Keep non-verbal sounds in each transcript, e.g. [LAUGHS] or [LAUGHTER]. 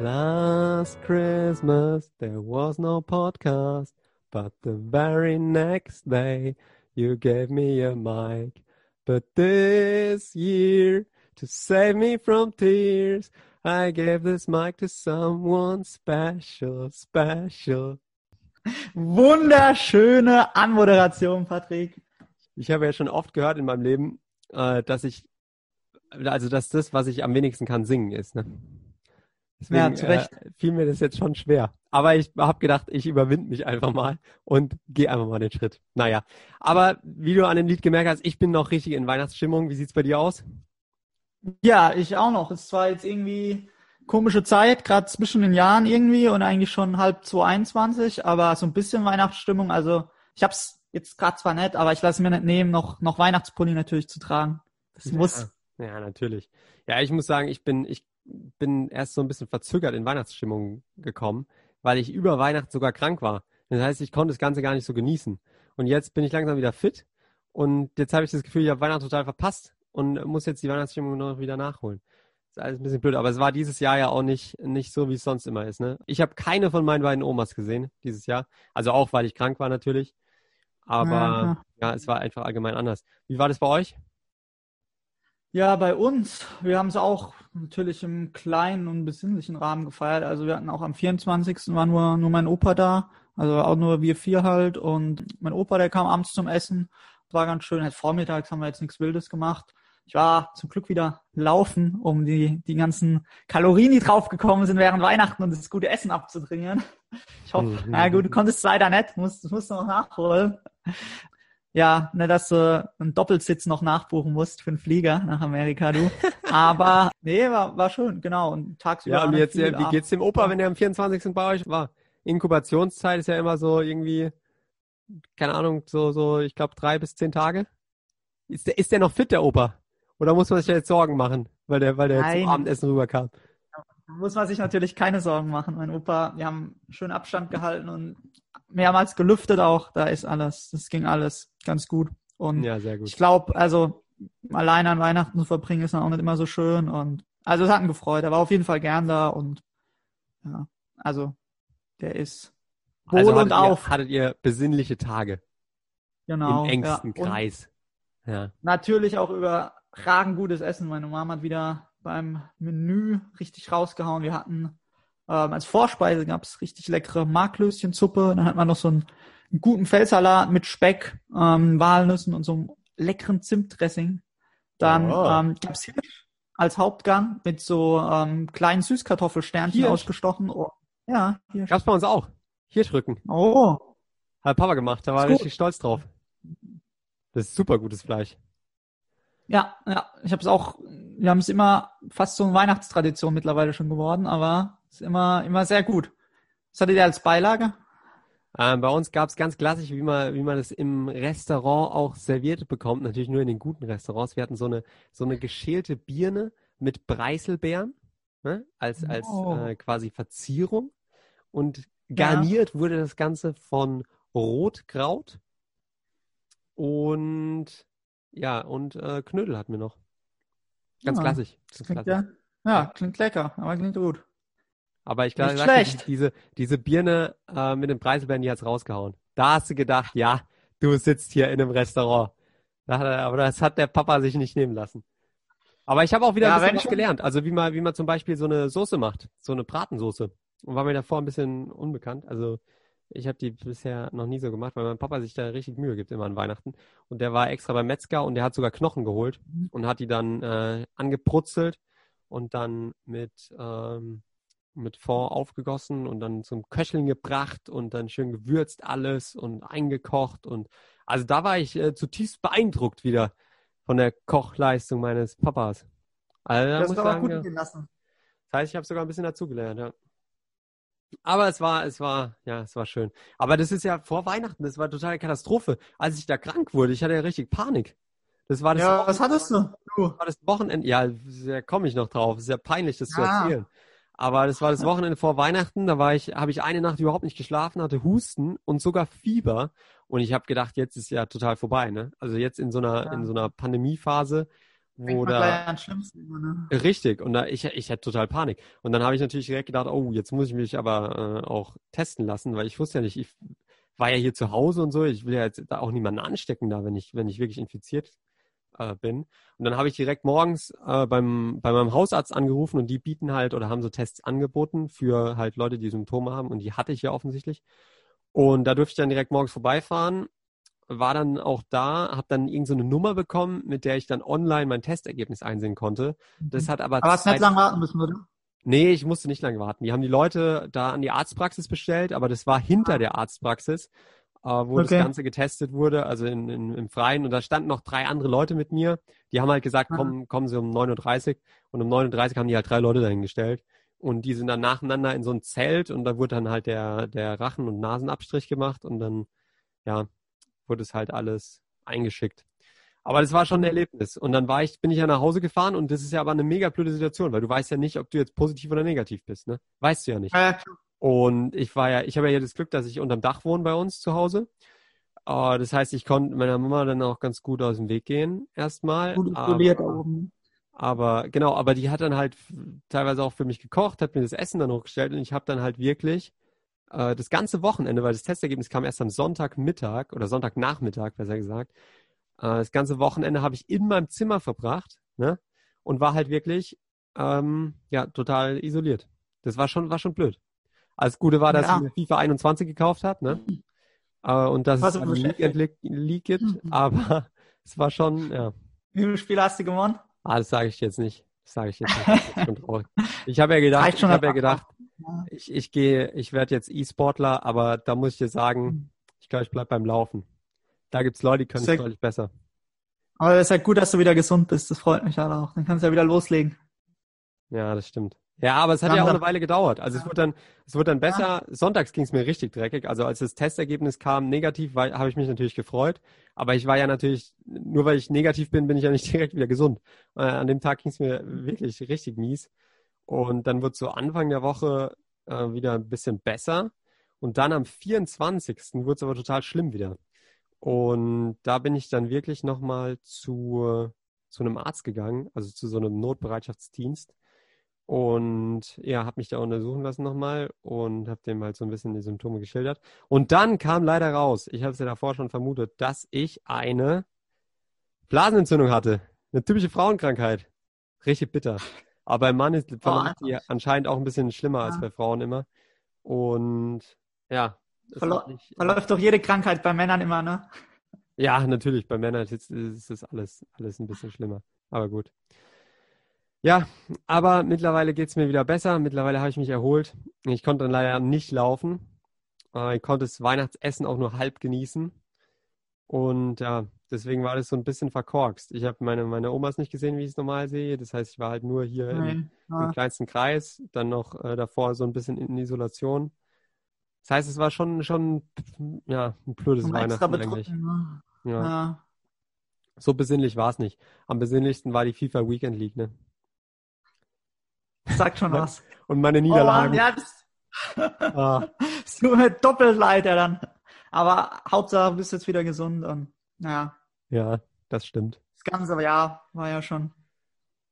Last Christmas there was no podcast, but the very next day you gave me a mic. But this year, to save me from tears, I gave this mic to someone special, special. Wunderschöne Anmoderation, Patrick. Ich habe ja schon oft gehört in meinem Leben, äh, dass ich, also dass das, was ich am wenigsten kann, singen ist. Ne? Deswegen Ja, zu Recht. Äh, fiel mir das jetzt schon schwer. Aber ich habe gedacht, ich überwinde mich einfach mal und gehe einfach mal den Schritt. Naja, aber wie du an dem Lied gemerkt hast, ich bin noch richtig in Weihnachtsstimmung. Wie sieht's bei dir aus? Ja, ich auch noch. Es war jetzt irgendwie komische Zeit, gerade zwischen den Jahren irgendwie und eigentlich schon halb 2021, aber so ein bisschen Weihnachtsstimmung. Also ich hab's jetzt gerade zwar nett, aber ich lasse mir nicht nehmen, noch, noch Weihnachtspulli natürlich zu tragen. Das muss. Ja, ja, natürlich. Ja, ich muss sagen, ich bin, ich bin erst so ein bisschen verzögert in Weihnachtsstimmung gekommen, weil ich über Weihnachten sogar krank war. Das heißt, ich konnte das Ganze gar nicht so genießen. Und jetzt bin ich langsam wieder fit und jetzt habe ich das Gefühl, ich habe Weihnachten total verpasst und muss jetzt die Weihnachtsstimmung noch wieder nachholen. Ist alles ein bisschen blöd, aber es war dieses Jahr ja auch nicht, nicht so, wie es sonst immer ist. Ne? Ich habe keine von meinen beiden Omas gesehen dieses Jahr. Also auch, weil ich krank war natürlich. Aber Aha. ja, es war einfach allgemein anders. Wie war das bei euch? Ja, bei uns, wir haben es auch natürlich im kleinen und besinnlichen Rahmen gefeiert. Also wir hatten auch am 24. war nur, nur mein Opa da. Also auch nur wir vier halt. Und mein Opa, der kam abends zum Essen. War ganz schön. Halt vormittags haben wir jetzt nichts Wildes gemacht. Ich war zum Glück wieder laufen, um die, die ganzen Kalorien, die draufgekommen sind während Weihnachten und das gute Essen abzutrainieren. Ich hoffe, Mhm. na gut, du konntest es leider nicht, musst, musst du noch nachholen. Ja, ne, dass du einen Doppelsitz noch nachbuchen musst für einen Flieger nach Amerika, du. Aber [LAUGHS] nee, war, war schön, genau. Und tagsüber. Ja, und jetzt, viel, wie geht's dem Opa, wenn der am 24. bei euch war? Inkubationszeit ist ja immer so irgendwie, keine Ahnung, so, so, ich glaube, drei bis zehn Tage. Ist der, ist der noch fit, der Opa? Oder muss man sich jetzt Sorgen machen, weil der, weil der Nein. zum Abendessen rüberkam? Muss man sich natürlich keine Sorgen machen. Mein Opa, wir haben schön Abstand gehalten und mehrmals gelüftet auch. Da ist alles, das ging alles ganz gut. Und Ja, sehr gut. ich glaube, also alleine an Weihnachten zu verbringen ist dann auch nicht immer so schön. Und also es hat ihn gefreut. Er war auf jeden Fall gern da und ja, also der ist wohl Also und hattet auf. Ihr, hattet ihr besinnliche Tage genau. im engsten ja. Kreis. Ja. Natürlich auch überragend gutes Essen. Meine Mama hat wieder beim Menü richtig rausgehauen. Wir hatten ähm, als Vorspeise gab's richtig leckere Marklöschensuppe. Dann hat man noch so einen, einen guten Feldsalat mit Speck, ähm, Walnüssen und so einem leckeren Zimtdressing. Dann Oh. ähm, gab's Hirsch als Hauptgang mit so ähm, kleinen Süßkartoffelsternchen Hirsch? ausgestochen. Oh, ja, Hirsch. Gab's bei uns auch. Hier drücken. Oh, Hat Papa gemacht, da war gut. richtig stolz drauf. Das ist super gutes Fleisch. Ja, ja, ich habe es auch, wir haben es immer fast so eine Weihnachtstradition mittlerweile schon geworden, aber es ist immer, immer sehr gut. Was hattet ihr als Beilage? Ähm, bei uns gab's ganz klassisch, wie man, wie man es im Restaurant auch serviert bekommt, natürlich nur in den guten Restaurants. Wir hatten so eine, so eine geschälte Birne mit Preiselbeeren ne, als, als Oh. äh, quasi Verzierung. Und garniert wurde das Ganze von Rotkraut und ja, und äh, Knödel hatten wir noch. Ganz Ja, klassisch. Ganz klingt klassisch. ja, ja, klingt lecker, aber klingt gut. Aber ich glaube, schlecht. diese, diese Birne äh, mit den Preiselbeeren, die hat's rausgehauen. Da hast du gedacht, ja, du sitzt hier in einem Restaurant. Er, aber das hat der Papa sich nicht nehmen lassen. Aber ich habe auch wieder Ja, ein bisschen was gelernt. Also wie man, wie man zum Beispiel so eine Soße macht, so eine Bratensoße. Und war mir davor ein bisschen unbekannt. Also ich habe die bisher noch nie so gemacht, weil mein Papa sich da richtig Mühe gibt immer an Weihnachten. Und der war extra beim Metzger und der hat sogar Knochen geholt Mhm. und hat die dann äh, angebrutzelt und dann mit, ähm, mit Fond aufgegossen und dann zum Köcheln gebracht und dann schön gewürzt alles und eingekocht. Und also da war ich äh, zutiefst beeindruckt wieder von der Kochleistung meines Papas. Also da Das muss ist aber sagen, gut ja. gehen lassen. Das heißt, ich habe sogar ein bisschen dazugelernt, ja. Aber es war, es war, ja, es war schön. Aber das ist ja vor Weihnachten, das war totale Katastrophe. Als ich da krank wurde, ich hatte ja richtig Panik. Das war das, Ja, Wochen- was hattest du? War das Wochenende. Ja, da komme ich noch drauf. Es ist ja peinlich, das zu Ah. erzählen. Aber das war das Wochenende vor Weihnachten. Da war ich, habe ich eine Nacht überhaupt nicht geschlafen, hatte Husten und sogar Fieber. Und ich habe gedacht, jetzt ist ja total vorbei. Ne? Also jetzt in so einer Ja. in so einer Pandemiephase wo da an ne? richtig und da ich ich hatte total Panik und dann habe ich natürlich direkt gedacht, oh jetzt muss ich mich aber äh, auch testen lassen, weil ich wusste ja nicht, ich war ja hier zu Hause und so, ich will ja jetzt da auch niemanden anstecken da, wenn ich wenn ich wirklich infiziert äh, bin. Und dann habe ich direkt morgens äh, beim bei meinem Hausarzt angerufen und die bieten halt oder haben so Tests angeboten für halt Leute, die Symptome haben und die hatte ich ja offensichtlich. Und da durfte ich dann direkt morgens vorbeifahren war dann auch da, habe dann irgendeine so Nummer bekommen, mit der ich dann online mein Testergebnis einsehen konnte. Das mhm. hat aber. Aber hast nicht lange warten müssen, oder? Nee, ich musste nicht lange warten. Die haben die Leute da an die Arztpraxis bestellt, aber das war hinter ah. der Arztpraxis, äh, wo okay. das Ganze getestet wurde, also in, in, im Freien. Und da standen noch drei andere Leute mit mir. Die haben halt gesagt, ah. komm, kommen Sie um 9.30 Uhr. Und um 9.30 Uhr haben die halt drei Leute dahingestellt. Und die sind dann nacheinander in so ein Zelt und da wurde dann halt der, der Rachen- und Nasenabstrich gemacht und dann, ja, wurde es halt alles eingeschickt. Aber das war schon ein Erlebnis. Und dann war ich, bin ich ja nach Hause gefahren und das ist ja aber eine mega blöde Situation, weil du weißt ja nicht, ob du jetzt positiv oder negativ bist, ne? Weißt du ja nicht. Ja, und ich war ja, ich habe ja das Glück, dass ich unterm Dach wohne bei uns zu Hause. Uh, das heißt, ich konnte meiner Mama dann auch ganz gut aus dem Weg gehen, erstmal. Gut isoliert aber, oben. Aber genau, aber die hat dann halt teilweise auch für mich gekocht, hat mir das Essen dann hochgestellt und ich habe dann halt wirklich äh, das ganze Wochenende, weil das Testergebnis kam erst am Sonntagmittag oder Sonntagnachmittag, besser gesagt. Äh, das ganze Wochenende habe ich in meinem Zimmer verbracht ne? und war halt wirklich ähm, ja total isoliert. Das war schon war schon blöd. Alles Gute war, dass ja. ich mir FIFA 21 gekauft habe, ne? Äh, und dass es ein Weekend League gibt, mhm. aber [LAUGHS] es war schon, ja. Wie viele Spiele hast du gewonnen? Ah, das sage ich jetzt nicht. Das sage ich jetzt nicht. [LAUGHS] ich habe ja gedacht, ich habe ja gedacht, ich, ich gehe, ich werde jetzt E-Sportler, aber da muss ich dir sagen, hm. ich glaube, ich bleibe beim Laufen. Da gibt es Leute, die können es deutlich besser. Aber es ist halt gut, dass du wieder gesund bist. Das freut mich halt auch. Dann kannst du ja wieder loslegen. Ja, das stimmt. Ja, aber es hat ja, ja auch eine Weile gedauert. Also es wird dann, es wird dann besser. Ja. Sonntags ging es mir richtig dreckig. Also als das Testergebnis kam negativ, habe ich mich natürlich gefreut. Aber ich war ja natürlich, nur weil ich negativ bin, bin ich ja nicht [LAUGHS] direkt wieder gesund. Äh, an dem Tag ging es mir wirklich richtig mies. Und dann wird so Anfang der Woche äh, wieder ein bisschen besser. Und dann am 24. wird es aber total schlimm wieder. Und da bin ich dann wirklich nochmal zu, zu einem Arzt gegangen, also zu so einem Notbereitschaftsdienst und ja, habe mich da untersuchen lassen nochmal und habe dem halt so ein bisschen die Symptome geschildert. Und dann kam leider raus, ich habe es ja davor schon vermutet, dass ich eine Blasenentzündung hatte. Eine typische Frauenkrankheit. Richtig bitter. Aber beim Mann ist oh, die anscheinend auch ein bisschen schlimmer ja. als bei Frauen immer. Und ja. Verläu nicht, verläuft doch jede Krankheit bei Männern immer, ne? Ja, natürlich. Bei Männern ist, ist das alles, alles ein bisschen schlimmer. Aber gut. Ja, aber mittlerweile geht es mir wieder besser. Mittlerweile habe ich mich erholt. Ich konnte dann leider nicht laufen. Ich konnte das Weihnachtsessen auch nur halb genießen. Und ja, deswegen war das so ein bisschen verkorkst. Ich habe meine, meine Omas nicht gesehen, wie ich es normal sehe. Das heißt, ich war halt nur hier im, ja. im, kleinsten Kreis, dann noch äh, davor so ein bisschen in Isolation. Das heißt, es war schon, schon ja, ein blödes Weihnachten eigentlich. Ne? Ja. ja. So besinnlich war es nicht. Am besinnlichsten war die FIFA Weekend League, ne? Sagt schon [LAUGHS] was. Und meine Niederlagen. Oh Mann, ja, das ah. [LAUGHS] so doppelt leid ja dann. Aber Hauptsache du bist jetzt wieder gesund und ja. Ja, das stimmt. Das ganze Jahr war ja schon.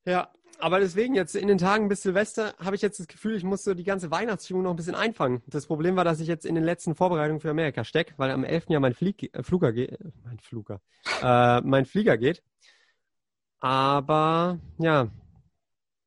Ja, aber deswegen jetzt in den Tagen bis Silvester habe ich jetzt das Gefühl, ich muss so die ganze Weihnachtsstimmung noch ein bisschen einfangen. Das Problem war, dass ich jetzt in den letzten Vorbereitungen für Amerika stecke, weil am 11. Jahr mein Flieg, äh, Fluger geht, äh, mein Fluger, äh, mein Flieger geht. Aber ja,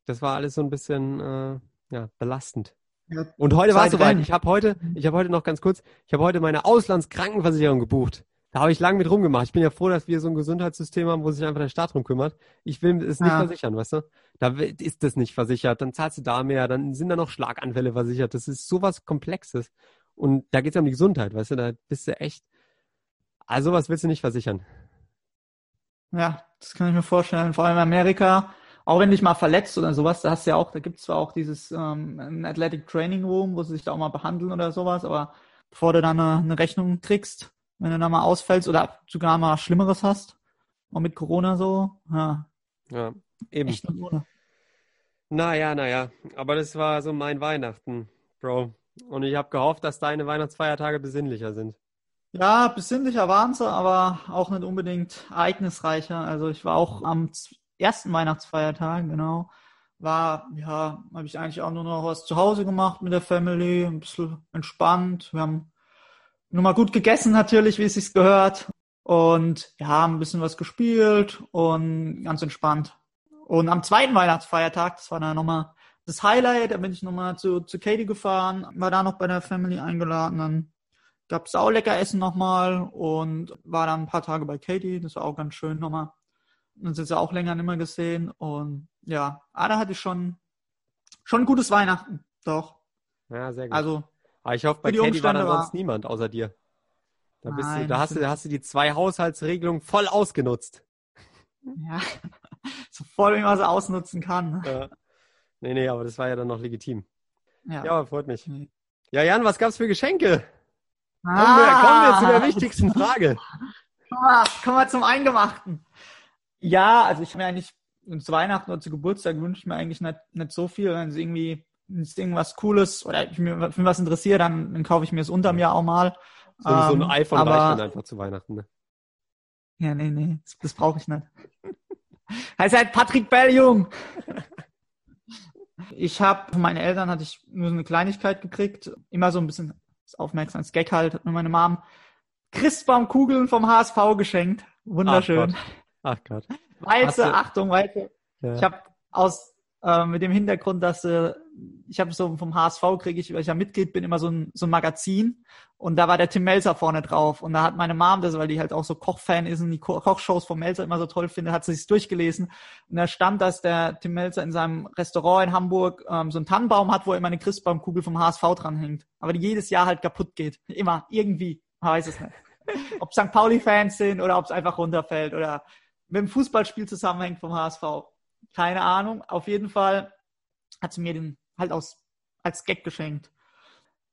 das war alles so ein bisschen äh, ja, belastend. Ja, und heute war es soweit. Ich habe heute, ich habe heute noch ganz kurz, ich habe heute meine Auslandskrankenversicherung gebucht. Da habe ich lange mit rumgemacht. Ich bin ja froh, dass wir so ein Gesundheitssystem haben, wo sich einfach der Staat drum kümmert. Ich will es nicht ja. versichern, weißt du? Da ist das nicht versichert, dann zahlst du da mehr, dann sind da noch Schlaganfälle versichert. Das ist sowas Komplexes. Und da geht es ja um die Gesundheit, weißt du? Da bist du echt. Also sowas willst du nicht versichern. Ja, das kann ich mir vorstellen. Vor allem in Amerika auch wenn dich mal verletzt oder sowas, da hast du ja auch, da gibt es zwar auch dieses ähm, Athletic Training Room, wo sie sich da auch mal behandeln oder sowas, aber bevor du dann eine, eine Rechnung kriegst, wenn du da mal ausfällst oder sogar mal Schlimmeres hast, auch mit Corona so, ja. Ja, eben. Echt. Naja, naja, aber das war so mein Weihnachten, Bro. Und ich habe gehofft, dass deine Weihnachtsfeiertage besinnlicher sind. Ja, besinnlicher waren sie, aber auch nicht unbedingt ereignisreicher. Also ich war auch am ersten Weihnachtsfeiertagen, genau, war, ja, habe ich eigentlich auch nur noch was zu Hause gemacht mit der Family, ein bisschen entspannt. Wir haben nur mal gut gegessen natürlich, wie es sich gehört. Und ja, ein bisschen was gespielt und ganz entspannt. Und am zweiten Weihnachtsfeiertag, das war dann nochmal das Highlight, da bin ich nochmal zu, zu Katie gefahren, war da noch bei der Family eingeladen, dann gab es auch lecker Essen nochmal und war dann ein paar Tage bei Katie, das war auch ganz schön nochmal. Uns jetzt ja auch länger nicht mehr gesehen und ja, ah, da hatte ich schon, schon ein gutes Weihnachten, doch. Ja, sehr gut. Also, Aber ich hoffe, bei Katie war dann Umstände sonst niemand außer dir. Da, bist du, Nein, da, hast du, da hast du die zwei Haushaltsregelungen voll ausgenutzt. ja, [LAUGHS] so voll, wie man sie ausnutzen kann. Ja. Nee, nee, aber das war ja dann noch legitim. Ja. Ja, freut mich. Ja, Jan, was gab's für Geschenke? Kommen, Ah, wir, kommen wir zu der wichtigsten Frage. Kommen wir, kommen wir zum Eingemachten. Ja, also ich habe mir eigentlich zu Weihnachten oder zu Geburtstag wünsche ich mir eigentlich nicht, nicht so viel. Wenn es irgendwie wenn es irgendwas Cooles oder ich mir für was interessiert, dann, dann kaufe ich mir es unterm Jahr auch mal. So, so ein Ähm, iPhone aber, reicht dann einfach zu Weihnachten. Ne? Ja, nee, nee, das, das brauche ich nicht. [LAUGHS] Heißt halt Patrick Bell, Jung. [LAUGHS] Ich habe von meinen Eltern hatte ich nur so eine Kleinigkeit gekriegt, immer so ein bisschen das aufmerksames Gag halt, hat mir meine Mom Christbaumkugeln vom HSV geschenkt. Wunderschön. Ach Gott. Weiße, Hast du- Achtung, weiße. Ja. Ich habe aus äh, mit dem Hintergrund, dass äh, ich habe so vom HSV kriege ich, weil ich ja Mitglied bin, immer so ein, so ein Magazin und da war der Tim Melzer vorne drauf und da hat meine Mom das, weil die halt auch so Kochfan ist und die Ko Kochshows vom Melzer immer so toll findet, hat sie sich durchgelesen und da stand, dass der Tim Melzer in seinem Restaurant in Hamburg ähm, so einen Tannenbaum hat, wo immer eine Christbaumkugel vom HSV dranhängt, aber die jedes Jahr halt kaputt geht, immer irgendwie, man weiß es nicht. [LAUGHS] ob St. Pauli-Fans sind oder ob es einfach runterfällt oder mit dem Fußballspiel zusammenhängt vom HSV. Keine Ahnung. Auf jeden Fall hat sie mir den halt aus, als Gag geschenkt.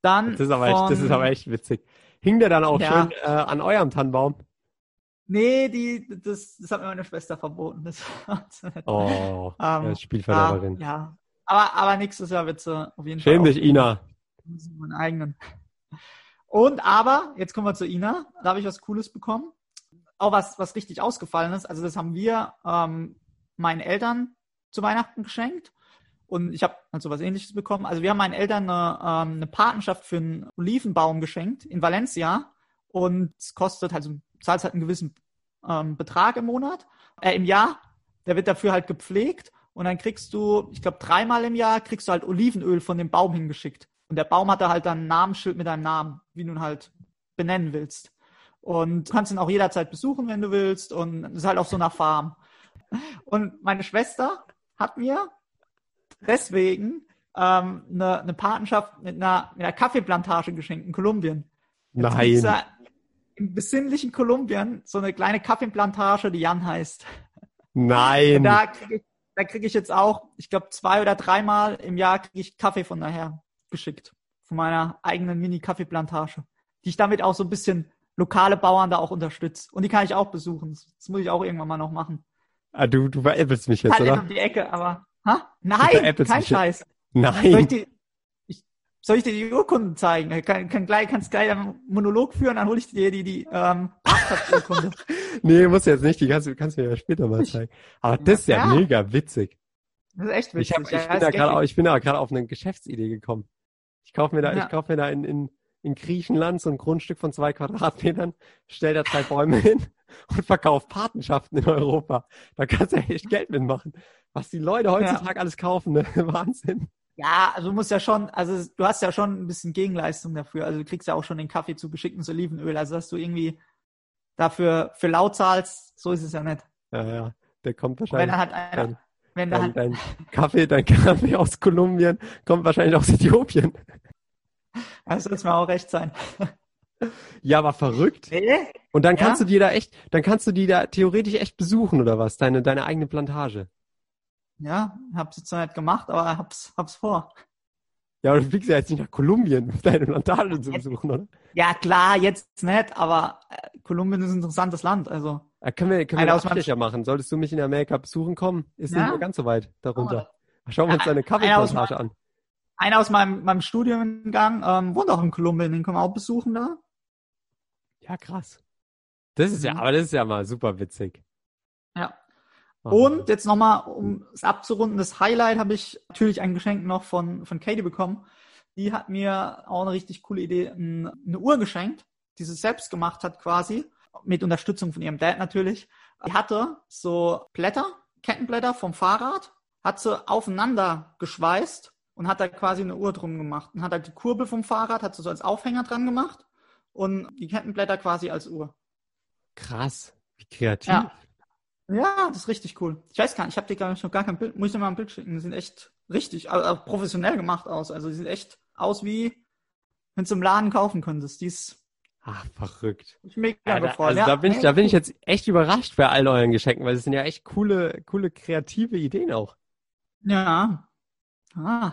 Dann Das ist aber echt, das von- ist aber echt witzig. Hing der dann auch Ja. schön äh, an eurem Tannenbaum? Nee, die, das, das hat mir meine Schwester verboten. Das. Oh, Ähm, ja, Spielverderberin. Ja, ja. Aber, aber nächstes Jahr wird sie auf jeden Fall. Schäm dich. Ina. Meinen eigenen. Und aber, jetzt kommen wir zu Ina. Da habe ich was Cooles bekommen. Auch was, was richtig ausgefallen ist. Also das haben wir ähm, meinen Eltern zu Weihnachten geschenkt. Und ich habe also was ähnliches bekommen. Also wir haben meinen Eltern eine, ähm, eine Patenschaft für einen Olivenbaum geschenkt in Valencia. Und es kostet, du zahlst halt einen gewissen ähm, Betrag im Monat, äh, im Jahr. Der wird dafür halt gepflegt. Und dann kriegst du, ich glaube, dreimal im Jahr kriegst du halt Olivenöl von dem Baum hingeschickt. Und der Baum hat da halt dann ein Namensschild mit deinem Namen, wie du ihn halt benennen willst. Und du kannst ihn auch jederzeit besuchen, wenn du willst. Und es ist halt auf so einer Farm. Und meine Schwester hat mir deswegen ähm, eine, eine Patenschaft mit einer, mit einer Kaffeeplantage geschenkt in Kolumbien. Nein. da Im besinnlichen Kolumbien so eine kleine Kaffeeplantage, die Jan heißt. Und Nein. da kriege ich, da krieg ich jetzt auch, ich glaube, zwei oder dreimal im Jahr kriege ich Kaffee von daher geschickt. Von meiner eigenen Mini-Kaffeeplantage. Die ich damit auch so ein bisschen lokale Bauern da auch unterstütze. Und die kann ich auch besuchen. Das, das muss ich auch irgendwann mal noch machen. Ah, du, du veräppelst mich jetzt, Halt oder? um die Ecke, aber. Ha? Nein, kein jetzt. Scheiß. Soll ich, Nein. dir, ich, soll ich dir die Urkunden zeigen? Ich kann, kann gleich, kannst gleich einen Monolog führen, dann hole ich dir die, die ähm, Parkplatzurkunde. [LAUGHS] Nee, muss jetzt nicht. Die kannst, du kannst du mir ja später mal zeigen. Aber das ist ja, Ja. mega witzig. Das ist echt witzig. Ich, hab, ich, Ja, bin da au- ich bin da gerade auf eine Geschäftsidee gekommen. Ich kaufe mir da, Ja. ich kaufe mir da in, in, in Griechenland so ein Grundstück von zwei Quadratmetern, stell da drei Bäume [LAUGHS] hin und verkauf Patenschaften in Europa. Da kannst du echt Geld mitmachen. Was die Leute heutzutage alles kaufen, ne? [LAUGHS] Wahnsinn. Ja, also du musst ja schon, also du hast ja schon ein bisschen Gegenleistung dafür. Also du kriegst ja auch schon den Kaffee zu geschicktes Olivenöl. Also dass du irgendwie dafür für laut zahlst, so ist es ja nicht. Ja, ja. Der kommt Und wenn wahrscheinlich. dann halt einer, Dein, wenn da dein, halt, dein Kaffee, dein Kaffee aus Kolumbien kommt wahrscheinlich aus Äthiopien. das soll es mir auch recht sein. Ja, aber verrückt. Nee? Und dann Ja? kannst du dir da echt, dann kannst du die da theoretisch echt besuchen oder was? Deine, deine eigene Plantage. Ja, hab's jetzt noch nicht gemacht, aber hab's, hab's vor. Ja, aber du fliegst ja jetzt nicht nach Kolumbien, um deine Plantage zu besuchen, oder? Ja, klar, jetzt nicht, aber äh, Kolumbien ist ein interessantes Land. Also, Ja, können wir, können wir meinem Abstecher machen? Solltest du mich in Amerika besuchen kommen? Ist Ja. nicht mehr ganz so weit darunter. Schauen wir uns Ja, deine Kaffeeplantage an. einer aus meinem, meinem Studiengang ähm, wohnt auch in Kolumbien, den können wir auch besuchen da. Ja, krass. Das ist ja, Mhm. aber das ist ja mal super witzig. Ja. Und jetzt nochmal, um es abzurunden, das Highlight habe ich natürlich ein Geschenk noch von, von Katie bekommen. Die hat mir auch eine richtig coole Idee, eine Uhr geschenkt, die sie selbst gemacht hat quasi, mit Unterstützung von ihrem Dad natürlich. Die hatte so Blätter, Kettenblätter vom Fahrrad, hat sie aufeinander geschweißt und hat da quasi eine Uhr drum gemacht. Und hat halt die Kurbel vom Fahrrad, hat sie so als Aufhänger dran gemacht und die Kettenblätter quasi als Uhr. Krass, wie kreativ. Ja. Ja, das ist richtig cool. Ich weiß gar nicht, ich habe dir gar nicht noch gar kein Bild, muss ich dir mal ein Bild schicken. Die sind echt richtig, also professionell gemacht aus. Also die sehen echt aus wie, wenn du im Laden kaufen könntest. Die ist Ach, verrückt. ich mega Ja, da, gefreut. also ja, da bin ich, da bin ich jetzt echt überrascht bei all euren Geschenken, weil es sind ja echt coole, coole kreative Ideen auch. Ja. Ah.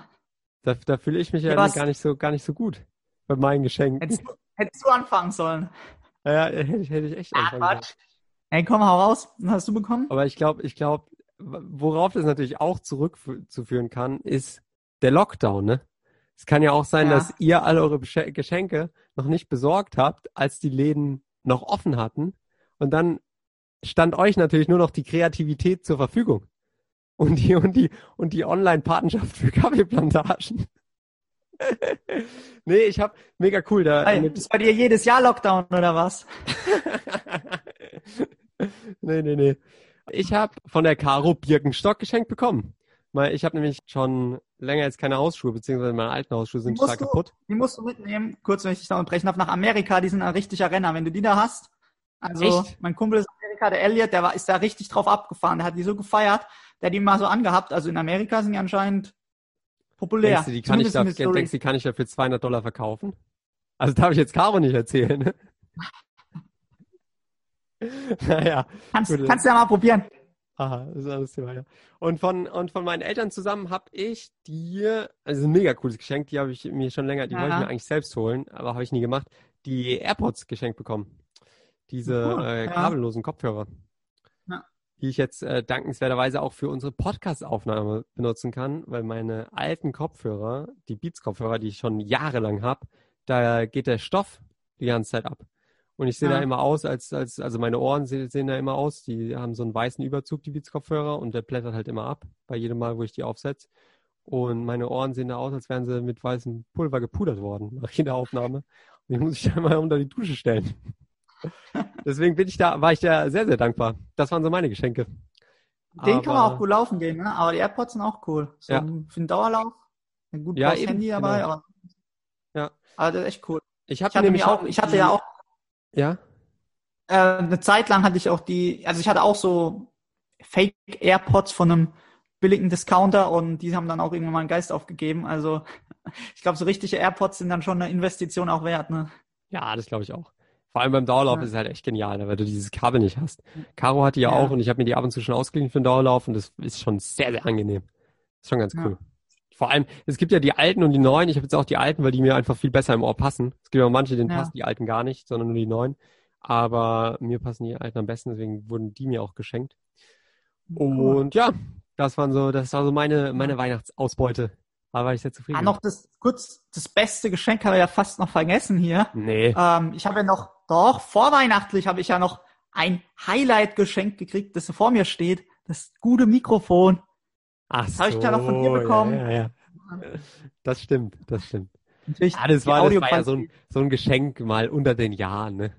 Da, da fühle ich mich ja, Ja, gar nicht so, gar nicht so gut bei meinen Geschenken. Du, hättest du anfangen sollen. Ja, hätte ich, hätte ich echt Ah, anfangen sollen. Quatsch. Ey, komm, hau raus. Was hast du bekommen? Aber ich glaube, ich glaube, worauf das natürlich auch zurückzuführen kann, ist der Lockdown, ne? Es kann ja auch sein, Ja. dass ihr alle eure Geschenke noch nicht besorgt habt, als die Läden noch offen hatten. Und dann stand euch natürlich nur noch die Kreativität zur Verfügung. Und die, und die, und die Online-Patenschaft für Kaffeeplantagen. [LAUGHS] nee, ich hab mega cool da. Ey, mit- ist bei dir jedes Jahr Lockdown oder was? [LAUGHS] nee, nee, nee. Ich habe von der Caro Birkenstock geschenkt bekommen. Weil ich habe nämlich schon länger jetzt keine Hausschuhe, beziehungsweise meine alten Hausschuhe sind stark du- kaputt. Die musst du mitnehmen, kurz wenn ich dich da unterbrechen darf, nach Amerika, die sind ein richtiger Renner. Wenn du die da hast, also Echt? mein Kumpel ist in Amerika, der Elliot, der war, ist da richtig drauf abgefahren, der hat die so gefeiert, der hat die mal so angehabt. Also in Amerika sind die anscheinend populär. Denkst du, die kann ich da, denkst die kann ich da für 200 Dollar verkaufen? Also darf ich jetzt Caro nicht erzählen, [LAUGHS] naja, kannst, gut. kannst du ja mal probieren. Aha, das ist anderes Thema, ja. Und von, und von meinen Eltern zusammen habe ich dir, also ein mega cooles Geschenk, die habe ich mir schon länger, die wollte ich Ja. mir eigentlich selbst holen, aber habe ich nie gemacht, die AirPods geschenkt bekommen. Diese Cool, äh, ja. kabellosen Kopfhörer. Die ich jetzt äh, dankenswerterweise auch für unsere Podcast-Aufnahme benutzen kann, weil meine alten Kopfhörer, die Beats-Kopfhörer, die ich schon jahrelang habe, da geht der Stoff die ganze Zeit ab. Und ich sehe Ja. da immer aus, als, als, also meine Ohren se- sehen da immer aus, die haben so einen weißen Überzug, die Beats-Kopfhörer, und der blättert halt immer ab, bei jedem Mal, wo ich die aufsetze. Und meine Ohren sehen da aus, als wären sie mit weißem Pulver gepudert worden nach jeder Aufnahme. Und die muss ich dann mal unter die Dusche stellen. Deswegen bin ich da, war ich da sehr, sehr dankbar. Das waren so meine Geschenke. Den kann man Aber- auch gut laufen gehen, ne? Aber die AirPods sind auch cool. So Ja. für den Dauerlauf. Ein gut Ja, eben, Handy dabei, genau. aber. Ja. Aber das ist echt cool. Ich Ich hatte nämlich auch, ich hatte ja auch Ja, äh, eine Zeit lang hatte ich auch die, also ich hatte auch so Fake AirPods von einem billigen Discounter und die haben dann auch irgendwann mal einen Geist aufgegeben. Also [LAUGHS] ich glaube, so richtige AirPods sind dann schon eine Investition auch wert, ne? ja, das glaube ich auch. Vor allem beim Dauerlauf Ja. ist es halt echt genial, ne, weil du dieses Kabel nicht hast. Caro hat die ja, Ja. auch und ich habe mir die ab und zu schon ausgeliehen für den Dauerlauf und das ist schon sehr, sehr angenehm. Ist schon ganz Ja. cool. Vor allem, es gibt ja die alten und die neuen. Ich habe jetzt auch die alten, weil die mir einfach viel besser im Ohr passen. Es gibt ja auch manche, denen Ja. passen die alten gar nicht, sondern nur die neuen. Aber mir passen die alten am besten, deswegen wurden die mir auch geschenkt. Und ja, das waren so, das war so meine, meine Weihnachtsausbeute. Da war ich sehr zufrieden. Ah, noch das, kurz, das beste Geschenk haben wir ja fast noch vergessen hier. Nee. Ähm, ich habe ja noch, doch, vorweihnachtlich habe ich ja noch ein Highlight-Geschenk gekriegt, das vor mir steht. Das gute Mikrofon. Ach das hab ich ja noch von dir so, bekommen. Ja, ja, ja. Das stimmt, das stimmt. Natürlich Ja, das die war, das war ja so ein, so ein Geschenk mal unter den Jahren, ne?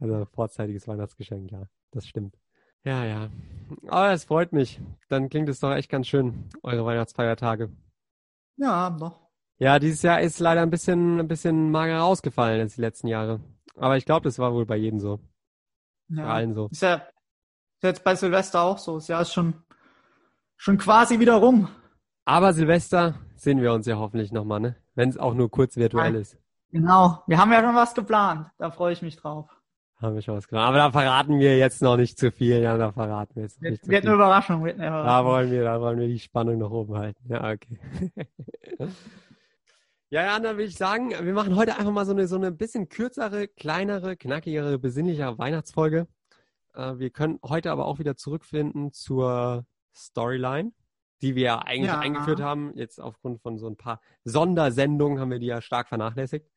Also ein vorzeitiges Weihnachtsgeschenk, ja. Das stimmt. Ja, ja. Aber es freut mich. Dann klingt es doch echt ganz schön, eure Weihnachtsfeiertage. Ja, doch. Ja, dieses Jahr ist leider ein bisschen, ein bisschen mager ausgefallen als die letzten Jahre. Aber ich glaube, das war wohl bei jedem so. Bei Ja. allen so. Ist ja, ist jetzt bei Silvester auch so. Das Jahr ist schon, schon quasi wieder rum. Aber Silvester sehen wir uns ja hoffentlich nochmal, ne? Wenn es auch nur kurz virtuell Ja. ist. Genau. Wir haben ja schon was geplant. Da freue ich mich drauf. Haben wir schon was gemacht. Aber da verraten wir jetzt noch nicht zu viel. Ja, da verraten wir jetzt nicht Wird, zu wird viel. eine Überraschung. Wird eine Da Überraschung. wollen wir, da wollen wir die Spannung noch oben halten. Ja, okay. ja, [LAUGHS] ja, dann würde ich sagen, wir machen heute einfach mal so eine, so eine bisschen kürzere, kleinere, knackigere, besinnlichere Weihnachtsfolge. Äh, wir können heute aber auch wieder zurückfinden zur Storyline, die wir ja eigentlich Ja. eingeführt haben. Jetzt aufgrund von so ein paar Sondersendungen haben wir die ja stark vernachlässigt.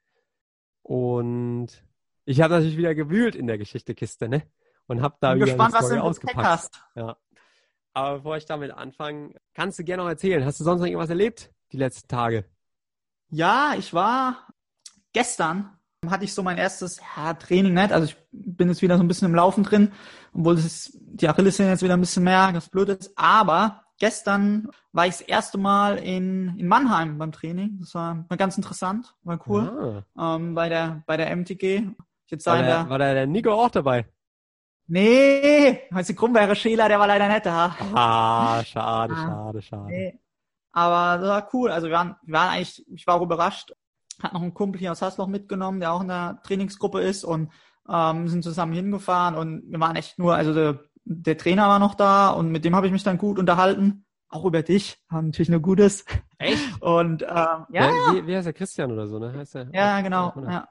Und ich habe natürlich wieder gewühlt in der Geschichtekiste, ne? Und habe da Bin wieder gespannt, eine was du ausgepackt. hast. Ja. Aber bevor ich damit anfange, kannst du gerne noch erzählen. Hast du sonst noch irgendwas erlebt die letzten Tage? Ja, ich war gestern hatte ich so mein erstes ja, Training nicht. Also ich bin jetzt wieder so ein bisschen im Laufen drin, obwohl das, die Achillessehne jetzt wieder ein bisschen mehr, das blöd ist. Aber gestern war ich das erste Mal in, in Mannheim beim Training. Das war, war ganz interessant, war cool. Ah. Ähm, bei der bei der MTG. Jetzt war, der, war da der Nico auch dabei? Nee, du, Krummbeere Schäler, der war leider nicht da. Ah, schade, ah, schade, schade. Nee. Aber das war cool. Also wir waren, wir waren eigentlich, ich war auch überrascht. Hat noch einen Kumpel hier aus Hasloch mitgenommen, der auch in der Trainingsgruppe ist und ähm, sind zusammen hingefahren und wir waren echt nur, also der, der Trainer war noch da und mit dem habe ich mich dann gut unterhalten. Auch über dich, war natürlich nur Gutes. Echt? Und ähm, ja. Wie, wie heißt der Christian oder so, ne? Heißt der, ja, genau. Ja.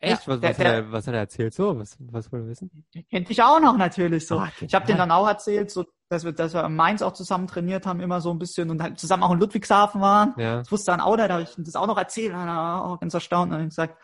Echt? Ja, was, was, der, hat er, was hat er erzählt so? Was, was wollte er wissen? Der kennt dich auch noch natürlich so. Ah, ich habe den dann auch erzählt, so dass wir, dass wir in Mainz auch zusammen trainiert haben, immer so ein bisschen und halt zusammen auch in Ludwigshafen waren. Ja. Das wusste dann auch, da habe ich das auch noch erzählt, und dann auch ganz erstaunt und gesagt,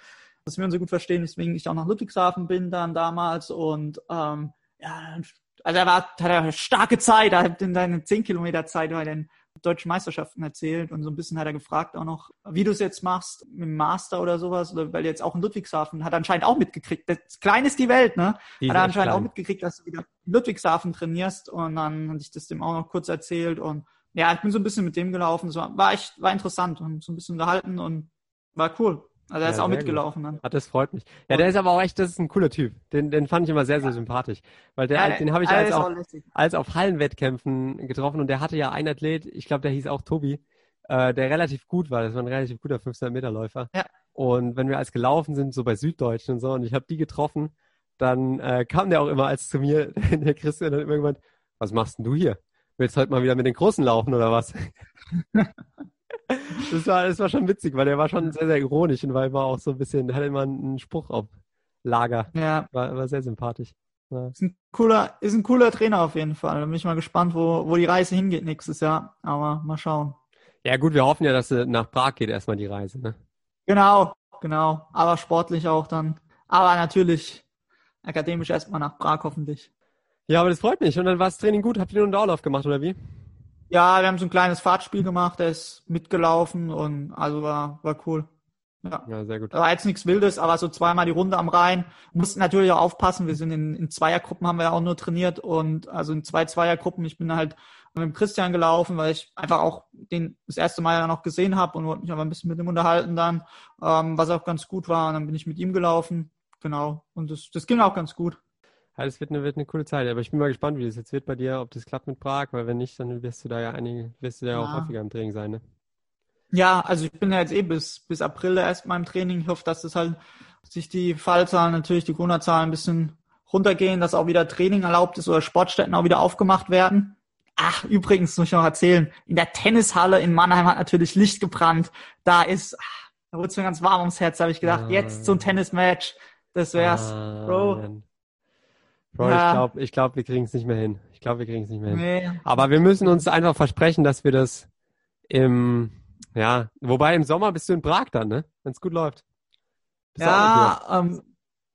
dass wir uns so gut verstehen, weswegen ich auch nach Ludwigshafen bin dann damals und ähm, ja, also er war, hat er eine starke Zeit, er hat in seiner 10 Kilometer Zeit bei den deutschen Meisterschaften erzählt und so ein bisschen hat er gefragt auch noch, wie du es jetzt machst mit dem Master oder sowas, oder weil jetzt auch in Ludwigshafen hat anscheinend auch mitgekriegt. Das klein ist die Welt, ne? Die hat er anscheinend klein. auch mitgekriegt, dass du wieder in Ludwigshafen trainierst und dann hatte ich das dem auch noch kurz erzählt und ja, ich bin so ein bisschen mit dem gelaufen. Es war, war echt, war interessant und so ein bisschen unterhalten und war cool. Also er ja, ist auch mitgelaufen gut. dann. Hat das freut mich. Ja, der ist aber auch echt, das ist ein cooler Typ. Den, den fand ich immer sehr, sehr ja. sympathisch. Weil der, ja, den habe ich als, auch, als auf Hallenwettkämpfen getroffen und der hatte ja einen Athlet, ich glaube, der hieß auch Tobi, äh, der relativ gut war. Das war ein relativ guter 500 Meter Läufer. Ja. Und wenn wir als gelaufen sind, so bei Süddeutschen und so, und ich habe die getroffen, dann äh, kam der auch immer als zu mir, [LAUGHS] der Christian, dann immer gemeint, was machst denn du hier? Willst du heute mal wieder mit den Großen laufen oder was? [LAUGHS] das, war, das war schon witzig, weil der war schon sehr, sehr ironisch und war immer auch so ein bisschen, hatte immer einen Spruch auf Lager. Ja. War, war sehr sympathisch. Ja. Ist ein cooler, ist ein cooler Trainer auf jeden Fall. Da bin ich mal gespannt, wo, wo die Reise hingeht nächstes Jahr. Aber mal schauen. Ja gut, wir hoffen ja, dass sie nach Prag geht erstmal die Reise, ne? Genau, genau. Aber sportlich auch dann. Aber natürlich akademisch erstmal nach Prag hoffentlich. Ja, aber das freut mich. Und dann war das Training gut. Habt ihr nur einen Dauerlauf gemacht oder wie? Ja, wir haben so ein kleines Fahrtspiel gemacht, der ist mitgelaufen und also war, war cool. Ja. ja, sehr gut. War jetzt nichts Wildes, aber so zweimal die Runde am Rhein. Mussten natürlich auch aufpassen. Wir sind in, in Zweiergruppen haben wir ja auch nur trainiert und also in zwei Zweiergruppen. Ich bin halt mit dem Christian gelaufen, weil ich einfach auch den das erste Mal ja noch gesehen habe und wollte mich aber ein bisschen mit ihm unterhalten dann, ähm, was auch ganz gut war. Und dann bin ich mit ihm gelaufen. Genau. Und das, das ging auch ganz gut. Ja, das wird eine, wird eine coole Zeit. Aber ich bin mal gespannt, wie das jetzt wird bei dir, ob das klappt mit Prag, weil wenn nicht, dann wirst du da ja einige, wirst du da ja auch häufiger im Training sein, ne? Ja, also ich bin ja jetzt eh bis, bis April erst mal im Training. Ich hoffe, dass das halt sich die Fallzahlen, natürlich die Corona-Zahlen ein bisschen runtergehen, dass auch wieder Training erlaubt ist oder Sportstätten auch wieder aufgemacht werden. Ach, übrigens muss ich noch erzählen, in der Tennishalle in Mannheim hat natürlich Licht gebrannt. Da ist, ach, da wurde es mir ganz warm ums Herz, habe ich gedacht, ah. jetzt so ein Tennismatch, das wär's. Ah, Bro. Bro, ja. ich glaube, ich glaub, wir kriegen es nicht mehr hin. Ich glaube, wir kriegen es nicht mehr hin. Nee. Aber wir müssen uns einfach versprechen, dass wir das im, ja, wobei im Sommer bist du in Prag dann, ne? Wenn es gut läuft. Bist ja, ähm,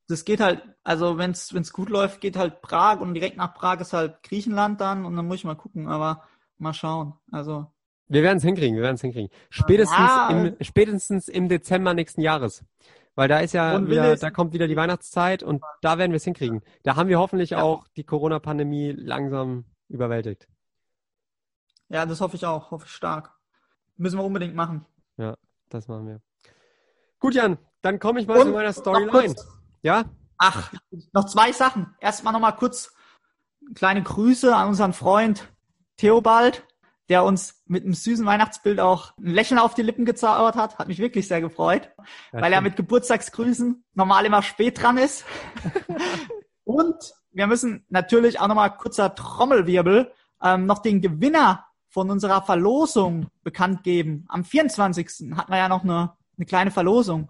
das geht halt, also wenn es gut läuft, geht halt Prag und direkt nach Prag ist halt Griechenland dann und dann muss ich mal gucken, aber mal schauen. Also. Wir werden es hinkriegen, wir werden es hinkriegen. Spätestens, ja. im, spätestens im Dezember nächsten Jahres. Weil da ist ja wieder, da kommt wieder die Weihnachtszeit und da werden wir es hinkriegen. Da haben wir hoffentlich ja. auch die Corona-Pandemie langsam überwältigt. Ja, das hoffe ich auch, hoffe ich stark. Müssen wir unbedingt machen. Ja, das machen wir. Gut, Jan, dann komme ich mal und zu meiner Storyline. Ja? Ach, noch zwei Sachen. Erstmal nochmal kurz kleine Grüße an unseren Freund Theobald der uns mit einem süßen Weihnachtsbild auch ein Lächeln auf die Lippen gezaubert hat. Hat mich wirklich sehr gefreut, ja, weil er mit Geburtstagsgrüßen normal immer spät dran ist. [LAUGHS] Und wir müssen natürlich auch nochmal kurzer Trommelwirbel ähm, noch den Gewinner von unserer Verlosung bekannt geben. Am 24. hatten wir ja noch eine, eine kleine Verlosung.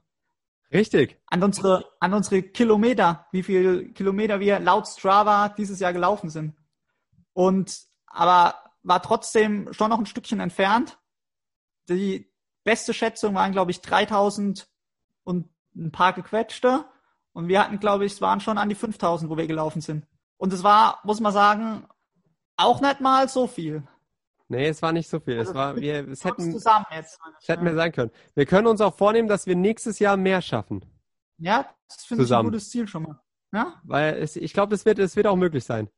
Richtig. An unsere, an unsere Kilometer, wie viel Kilometer wir laut Strava dieses Jahr gelaufen sind. Und aber war trotzdem schon noch ein Stückchen entfernt. Die beste Schätzung waren, glaube ich, 3000 und ein paar gequetschte. Und wir hatten, glaube ich, es waren schon an die 5000, wo wir gelaufen sind. Und es war, muss man sagen, Auch nicht mal so viel. Nee, es war nicht so viel. Also es war, wir, es hätten, zusammen jetzt. es hätten wir sein können. Wir können uns auch vornehmen, dass wir nächstes Jahr mehr schaffen. Ja, das finde ich ein gutes Ziel schon mal. Ja? Weil es, ich glaube, es wird, es wird auch möglich sein.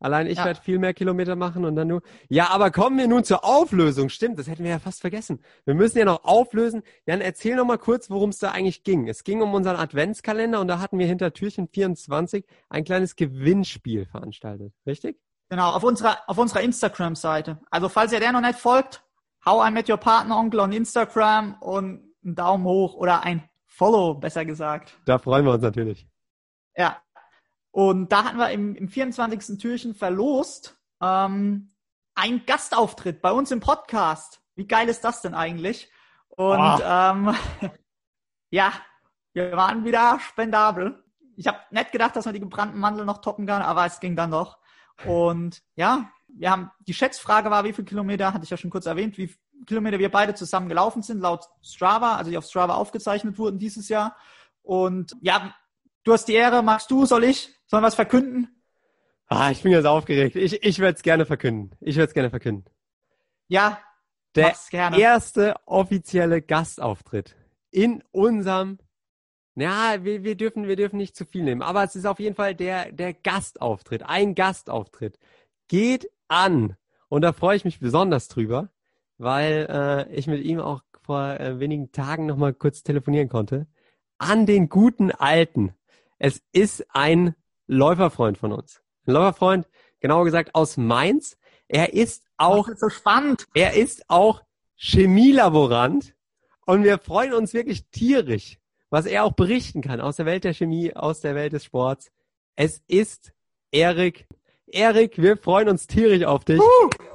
Allein ich Ja. werde viel mehr Kilometer machen und dann nur. Ja, aber kommen wir nun zur Auflösung. Stimmt, das hätten wir ja fast vergessen. Wir müssen ja noch auflösen. Jan, erzähl noch mal kurz, worum es da eigentlich ging. Es ging um unseren Adventskalender und da hatten wir hinter Türchen 24 ein kleines Gewinnspiel veranstaltet. Richtig? Genau, auf unserer, auf unserer Instagram-Seite. Also falls ihr der noch nicht folgt, hau ein mit your Partner Onkel on Instagram und einen Daumen hoch oder ein Follow, besser gesagt. Da freuen wir uns natürlich. Ja. Und da hatten wir im, im 24. Türchen verlost ähm, einen Gastauftritt bei uns im Podcast. Wie geil ist das denn eigentlich? Und ähm, [LAUGHS] ja, wir waren wieder spendabel. Ich habe nicht gedacht, dass man die gebrannten Mandel noch toppen kann, aber es ging dann doch. Und ja, wir haben die Schätzfrage war, wie viele Kilometer, hatte ich ja schon kurz erwähnt, wie viele Kilometer wir beide zusammen gelaufen sind, laut Strava, also die auf Strava aufgezeichnet wurden dieses Jahr. Und ja, du hast die Ehre, magst du, soll ich? Sollen wir was verkünden? Ah, ich bin jetzt aufgeregt. Ich, ich werde es gerne verkünden. Ich werde es gerne verkünden. Ja, Der erste offizielle Gastauftritt in unserem, ja, wir, wir dürfen, wir dürfen nicht zu viel nehmen, aber es ist auf jeden Fall der, der Gastauftritt, ein Gastauftritt geht an. Und da freue ich mich besonders drüber, weil äh, ich mit ihm auch vor äh, wenigen Tagen nochmal kurz telefonieren konnte. An den guten Alten. Es ist ein Läuferfreund von uns. Ein Läuferfreund, genauer gesagt aus Mainz. Er ist auch ist so spannend. er ist auch Chemielaborant und wir freuen uns wirklich tierisch, was er auch berichten kann aus der Welt der Chemie, aus der Welt des Sports. Es ist Erik. Erik, wir freuen uns tierisch auf dich.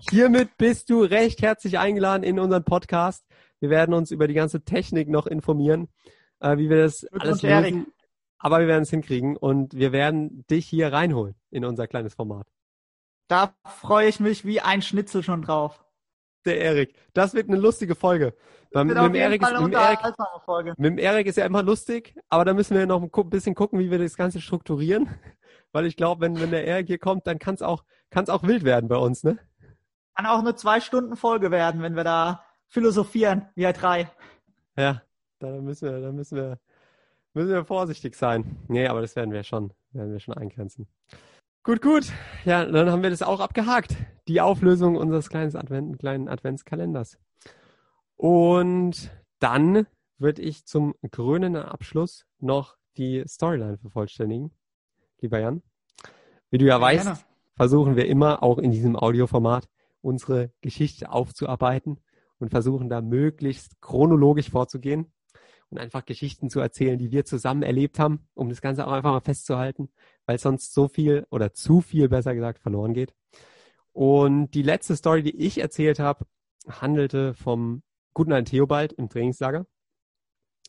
Hiermit bist du recht herzlich eingeladen in unseren Podcast. Wir werden uns über die ganze Technik noch informieren, äh, wie wir das alles Glückwunsch, Erik. Aber wir werden es hinkriegen und wir werden dich hier reinholen in unser kleines Format. Da freue ich mich wie ein Schnitzel schon drauf. Der Erik. Das wird eine lustige Folge. Beim, mit, dem Erik ist, mit, Erik, Folge. mit dem Erik ist ja immer lustig, aber da müssen wir noch ein bisschen gucken, wie wir das Ganze strukturieren. [LAUGHS] Weil ich glaube, wenn, wenn der Erik hier kommt, dann kann es auch, kann's auch wild werden bei uns, ne? Kann auch eine zwei Stunden Folge werden, wenn wir da philosophieren, wir drei. Ja, da müssen wir, da müssen wir, müssen wir vorsichtig sein. Nee, aber das werden wir schon, werden wir schon eingrenzen. Gut, gut. Ja, dann haben wir das auch abgehakt. Die Auflösung unseres kleinen, Advent, kleinen Adventskalenders. Und dann würde ich zum krönenden Abschluss noch die Storyline vervollständigen. Lieber Jan, wie du ja weißt, Gerne. versuchen wir immer auch in diesem Audioformat unsere Geschichte aufzuarbeiten und versuchen da möglichst chronologisch vorzugehen und einfach Geschichten zu erzählen, die wir zusammen erlebt haben, um das Ganze auch einfach mal festzuhalten, weil sonst so viel oder zu viel, besser gesagt, verloren geht. Und die letzte Story, die ich erzählt habe, handelte vom guten alten Theobald im Trainingslager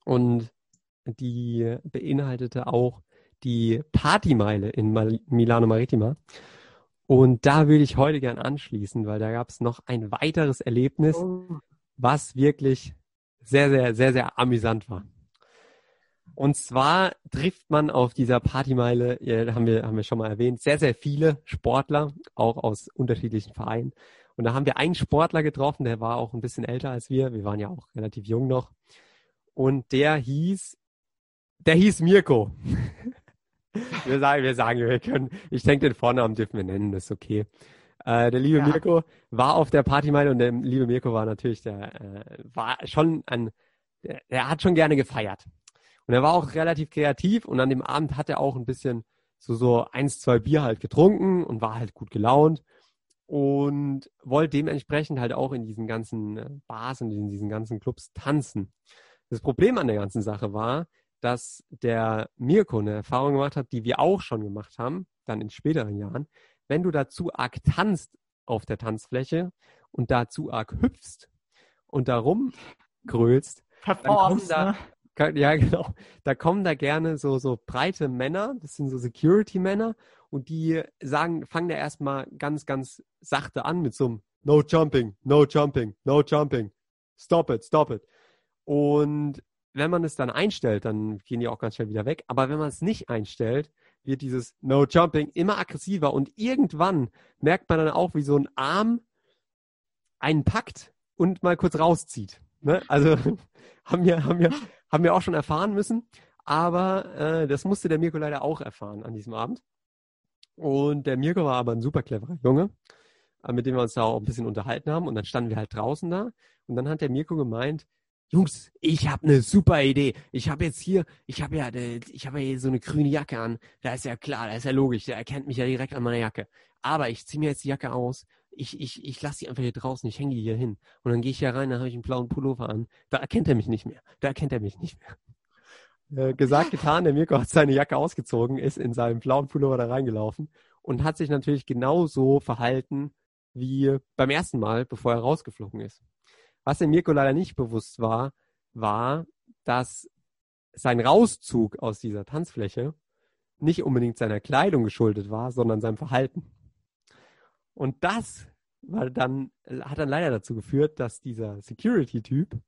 und die beinhaltete auch die Partymeile in Mal Milano Maritima. Und da würde ich heute gern anschließen, weil da gab es noch ein weiteres Erlebnis, Oh, was wirklich sehr, sehr, sehr, sehr amüsant war. Und zwar trifft man auf dieser Partymeile, haben wir, haben wir schon mal erwähnt, sehr, sehr viele Sportler, auch aus unterschiedlichen Vereinen. Und da haben wir einen Sportler getroffen, der war auch ein bisschen älter als wir. Wir waren ja auch relativ jung noch. Und der hieß, der hieß Mirko. [LAUGHS] wir sagen, wir sagen, wir können, ich denke, den Vornamen dürfen wir nennen, das ist okay. Äh, der liebe Ja. Mirko war auf der Partymeile und der liebe Mirko war natürlich der, äh, war schon ein, der, der hat schon gerne gefeiert. Und er war auch relativ kreativ und an dem Abend hat er auch ein bisschen so, so eins, zwei Bier halt getrunken und war halt gut gelaunt und wollte dementsprechend halt auch in diesen ganzen äh, Bars und in diesen ganzen Clubs tanzen. Das Problem an der ganzen Sache war, dass der Mirko eine Erfahrung gemacht hat, die wir auch schon gemacht haben, dann in späteren Jahren. Wenn du dazu arg tanzt auf der Tanzfläche und dazu arg hüpfst und darum grölst, Performance, da- ne? Ja, [LAUGHS] genau. Da kommen da gerne so, so breite Männer, das sind so Security-Männer, und die sagen, fangen da erstmal ganz, ganz sachte an mit so einem No jumping, no jumping, no jumping. Stop it, stop it. Und wenn man es dann einstellt, dann gehen die auch ganz schnell wieder weg. Aber wenn man es nicht einstellt, wird dieses No Jumping immer aggressiver und irgendwann merkt man dann auch, wie so ein Arm einen packt und mal kurz rauszieht. Ne? Also [LAUGHS] haben wir, haben, wir, haben wir auch schon erfahren müssen, aber äh, das musste der Mirko leider auch erfahren an diesem Abend. Und der Mirko war aber ein super cleverer Junge, äh, mit dem wir uns da auch ein bisschen unterhalten haben. Und dann standen wir halt draußen da und dann hat der Mirko gemeint, Jungs, ich habe eine super Idee. Ich habe jetzt hier, ich habe ja, ich habe ja hier so eine grüne Jacke an. Da ist ja klar, da ist ja logisch, der erkennt mich ja direkt an meiner Jacke. Aber ich ziehe mir jetzt die Jacke aus. Ich, ich, ich lasse die einfach hier draußen, ich hänge die hier hin. Und dann gehe ich hier rein, dann habe ich einen blauen Pullover an. Da erkennt er mich nicht mehr. Da erkennt er mich nicht mehr. Äh, gesagt, getan, der Mirko hat seine Jacke ausgezogen, ist in seinem blauen Pullover da reingelaufen und hat sich natürlich genauso verhalten wie beim ersten Mal, bevor er rausgeflogen ist. Was dem Mirko leider nicht bewusst war, war, dass sein Rauszug aus dieser Tanzfläche nicht unbedingt seiner Kleidung geschuldet war, sondern seinem Verhalten. Und das war dann, hat dann leider dazu geführt, dass dieser Security-Typ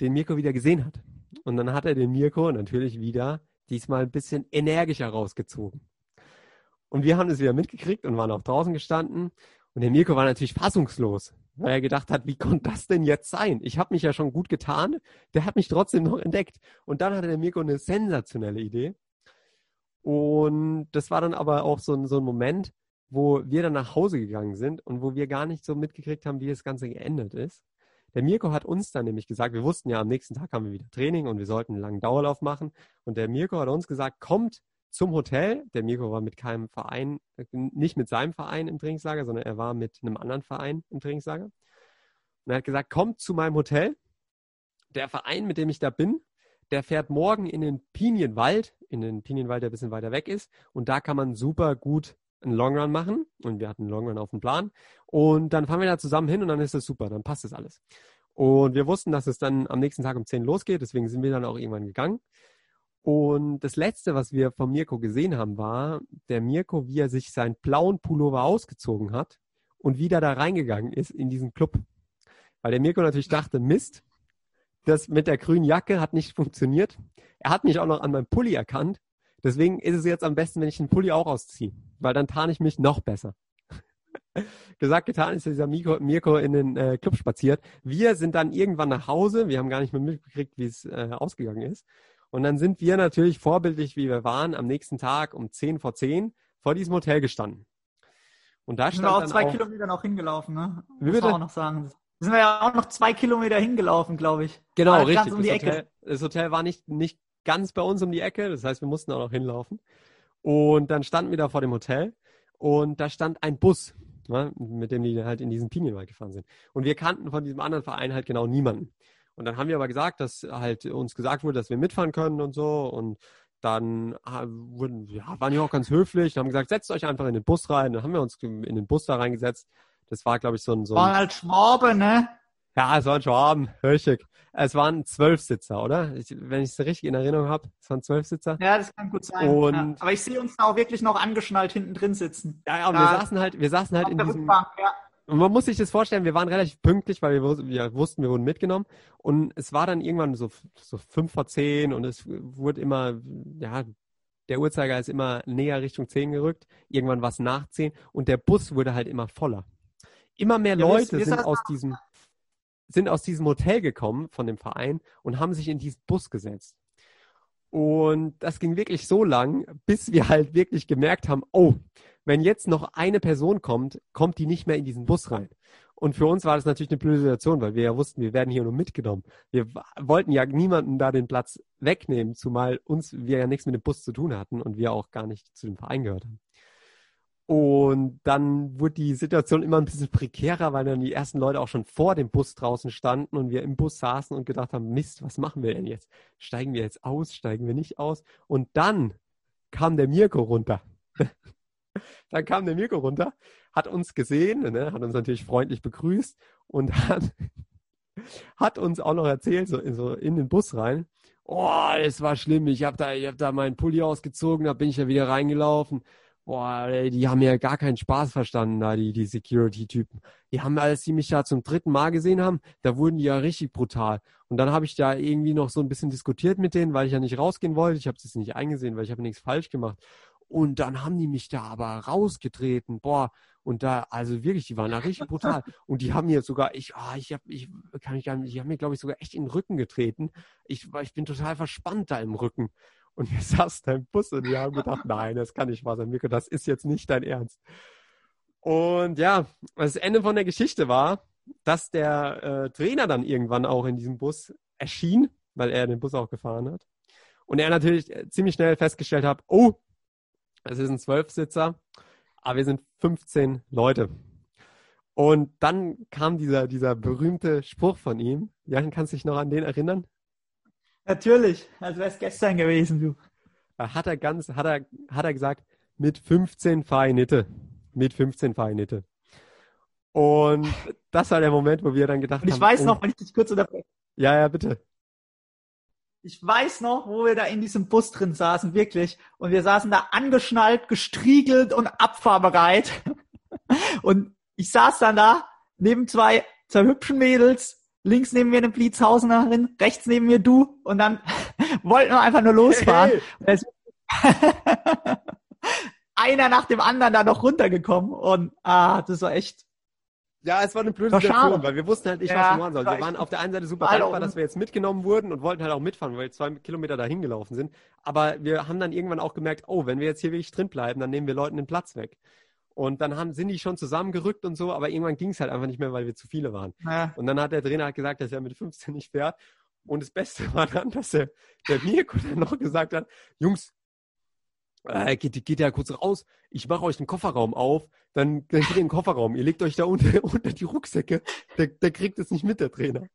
den Mirko wieder gesehen hat. Und dann hat er den Mirko natürlich wieder diesmal ein bisschen energischer rausgezogen. Und wir haben es wieder mitgekriegt und waren auch draußen gestanden. Und der Mirko war natürlich fassungslos weil er gedacht hat, wie konnte das denn jetzt sein? Ich habe mich ja schon gut getan, der hat mich trotzdem noch entdeckt. Und dann hatte der Mirko eine sensationelle Idee. Und das war dann aber auch so, so ein Moment, wo wir dann nach Hause gegangen sind und wo wir gar nicht so mitgekriegt haben, wie das Ganze geendet ist. Der Mirko hat uns dann nämlich gesagt, wir wussten ja, am nächsten Tag haben wir wieder Training und wir sollten einen langen Dauerlauf machen. Und der Mirko hat uns gesagt, kommt zum Hotel. Der Mirko war mit keinem Verein, nicht mit seinem Verein im Trainingslager, sondern er war mit einem anderen Verein im Trainingslager. Und er hat gesagt, kommt zu meinem Hotel. Der Verein, mit dem ich da bin, der fährt morgen in den Pinienwald, in den Pinienwald, der ein bisschen weiter weg ist. Und da kann man super gut einen Longrun machen. Und wir hatten einen Longrun auf dem Plan. Und dann fahren wir da zusammen hin und dann ist das super, dann passt das alles. Und wir wussten, dass es dann am nächsten Tag um 10 losgeht, deswegen sind wir dann auch irgendwann gegangen. Und das letzte, was wir von Mirko gesehen haben, war der Mirko, wie er sich seinen blauen Pullover ausgezogen hat und wieder da reingegangen ist in diesen Club. Weil der Mirko natürlich dachte, Mist, das mit der grünen Jacke hat nicht funktioniert. Er hat mich auch noch an meinem Pulli erkannt. Deswegen ist es jetzt am besten, wenn ich den Pulli auch ausziehe, weil dann tarne ich mich noch besser. [LAUGHS] Gesagt, getan ist dieser Mirko, Mirko in den äh, Club spaziert. Wir sind dann irgendwann nach Hause. Wir haben gar nicht mehr mitgekriegt, wie es äh, ausgegangen ist. Und dann sind wir natürlich vorbildlich, wie wir waren, am nächsten Tag um 10 vor 10 vor diesem Hotel gestanden. Und da sind wir auch zwei auch, Kilometer noch hingelaufen, ne? Wie bitte? auch noch sagen. Sind wir ja auch noch zwei Kilometer hingelaufen, glaube ich. Genau, war richtig. Um das, Hotel, das, Hotel, war nicht, nicht ganz bei uns um die Ecke, das heißt, wir mussten auch noch hinlaufen. Und dann standen wir da vor dem Hotel und da stand ein Bus, ne, mit dem die halt in diesen Pinienwald gefahren sind. Und wir kannten von diesem anderen Verein halt genau niemanden. Und dann haben wir aber gesagt, dass halt uns gesagt wurde, dass wir mitfahren können und so. Und dann wurden, ja, waren die auch ganz höflich und haben gesagt, setzt euch einfach in den Bus rein. Dann haben wir uns in den Bus da reingesetzt. Das war, glaube ich, so ein. So waren halt Schwabe, ne? Ja, es waren Schwaben, richtig. Es waren zwölf Sitzer, oder? Ich, wenn ich es richtig in Erinnerung habe, es waren zwölf Sitzer. Ja, das kann gut sein. Und ja. Aber ich sehe uns da auch wirklich noch angeschnallt hinten drin sitzen. Ja, ja, und wir saßen halt, wir saßen halt in diesem, Rückbank, ja. Und man muss sich das vorstellen, wir waren relativ pünktlich, weil wir, wir, wussten, wir wurden mitgenommen. Und es war dann irgendwann so, so fünf vor zehn und es wurde immer, ja, der Uhrzeiger ist immer näher Richtung zehn gerückt. Irgendwann war es nach zehn und der Bus wurde halt immer voller. Immer mehr ja, Leute wir, wir sind aus diesem, sind aus diesem Hotel gekommen von dem Verein und haben sich in diesen Bus gesetzt. Und das ging wirklich so lang, bis wir halt wirklich gemerkt haben, oh, wenn jetzt noch eine Person kommt, kommt die nicht mehr in diesen Bus rein. Und für uns war das natürlich eine blöde Situation, weil wir ja wussten, wir werden hier nur mitgenommen. Wir wollten ja niemanden da den Platz wegnehmen, zumal uns wir ja nichts mit dem Bus zu tun hatten und wir auch gar nicht zu dem Verein gehört haben. Und dann wurde die Situation immer ein bisschen prekärer, weil dann die ersten Leute auch schon vor dem Bus draußen standen und wir im Bus saßen und gedacht haben, Mist, was machen wir denn jetzt? Steigen wir jetzt aus? Steigen wir nicht aus? Und dann kam der Mirko runter. Dann kam der Mirko runter, hat uns gesehen, ne, hat uns natürlich freundlich begrüßt und hat, [LAUGHS] hat uns auch noch erzählt, so in, so in den Bus rein, oh, es war schlimm, ich habe da, hab da meinen Pulli ausgezogen, da bin ich ja wieder reingelaufen. Boah, die haben ja gar keinen Spaß verstanden, da die, die Security-Typen. Die haben, als sie mich da zum dritten Mal gesehen haben, da wurden die ja richtig brutal. Und dann habe ich da irgendwie noch so ein bisschen diskutiert mit denen, weil ich ja nicht rausgehen wollte. Ich habe das nicht eingesehen, weil ich habe nichts falsch gemacht. Und dann haben die mich da aber rausgetreten. Boah, und da, also wirklich, die waren da richtig brutal. Und die haben mir sogar, ich, ah, ich habe, ich kann mich gar nicht, die haben mir, glaube ich, sogar echt in den Rücken getreten. Ich, ich bin total verspannt da im Rücken. Und wir [LAUGHS] saßen da im Bus und wir haben gedacht, nein, das kann nicht wahr sein, Mirko, das ist jetzt nicht dein Ernst. Und ja, das Ende von der Geschichte war, dass der äh, Trainer dann irgendwann auch in diesem Bus erschien, weil er den Bus auch gefahren hat. Und er natürlich äh, ziemlich schnell festgestellt hat, oh, es ist ein Zwölfsitzer, aber wir sind 15 Leute. Und dann kam dieser, dieser berühmte Spruch von ihm. Jan, kannst du dich noch an den erinnern? Natürlich, als wäre es gestern gewesen, du. Da hat er ganz, hat er, hat er gesagt, mit 15 fahre Nitte. Mit 15 fahre Nitte. Und das war der Moment, wo wir dann gedacht Und ich haben. weiß oh, noch, wenn ich dich kurz unterbreche. Ja, ja, bitte. Ich weiß noch, wo wir da in diesem Bus drin saßen, wirklich. Und wir saßen da angeschnallt, gestriegelt und abfahrbereit. [LAUGHS] Und ich saß dann da neben zwei, zwei hübschen Mädels. Links neben mir eine Blitzhausenerin, rechts neben mir du. Und dann [LAUGHS] wollten wir einfach nur losfahren. Hey, hey. [LAUGHS] Einer nach dem anderen da noch runtergekommen. Und ah, das war echt ja, es war eine blöde War Situation, schade. weil wir wussten halt nicht, Ja, was wir machen sollen. Wir waren auf der einen Seite super dankbar, un- dass wir jetzt mitgenommen wurden und wollten halt auch mitfahren, weil wir zwei Kilometer dahin gelaufen sind. Aber wir haben dann irgendwann auch gemerkt, oh, wenn wir jetzt hier wirklich drin bleiben, dann nehmen wir Leuten den Platz weg. Und dann haben, sind die schon zusammengerückt und so, aber irgendwann ging es halt einfach nicht mehr, weil wir zu viele waren. Ja. Und dann hat der Trainer halt gesagt, dass er mit 15 nicht fährt. Und das Beste [LAUGHS] war dann, dass der, der Mirko dann noch gesagt hat, Jungs, äh, geht, geht ja kurz raus, ich mache euch den Kofferraum auf, dann, dann geht ihr in den Kofferraum, ihr legt euch da unter, [LAUGHS] unter die Rucksäcke, der, der kriegt es nicht mit, der Trainer.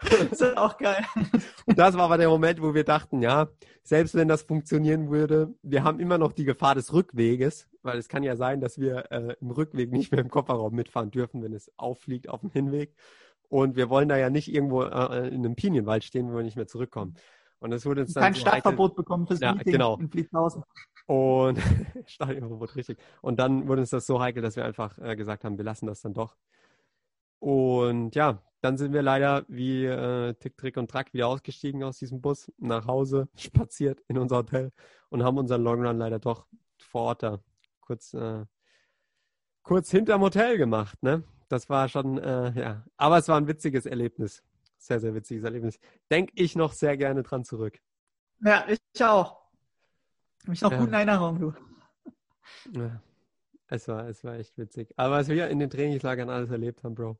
Das ist auch geil. [LAUGHS] Und das war aber der Moment, wo wir dachten, ja, selbst wenn das funktionieren würde, wir haben immer noch die Gefahr des Rückweges, weil es kann ja sein, dass wir äh, im Rückweg nicht mehr im Kofferraum mitfahren dürfen, wenn es auffliegt auf dem Hinweg. Und wir wollen da ja nicht irgendwo äh, in einem Pinienwald stehen, wo wir nicht mehr zurückkommen. Und das wurde uns dann Kein so Stadtverbot bekommen fürs Ja, Meeting genau. in Blitzhausen. Und [LAUGHS] Stadionverbot, richtig. Und dann wurde uns das so heikel, dass wir einfach äh, gesagt haben, wir lassen das dann doch. Und ja, dann sind wir leider wie äh, Tick, Trick und Track wieder ausgestiegen aus diesem Bus, nach Hause, [LAUGHS] spaziert in unser Hotel und haben unseren Longrun leider doch vor Ort da kurz, äh, kurz hinterm Hotel gemacht, ne? Das war schon, äh, ja. Aber es war ein witziges Erlebnis. Sehr, sehr witziges Erlebnis. Denke ich noch sehr gerne dran zurück. Ja, ich auch. Mich noch Ja. gut in Erinnerung, du. Ja, es war, es war echt witzig. Aber was wir in den Trainingslagern alles erlebt haben, Bro.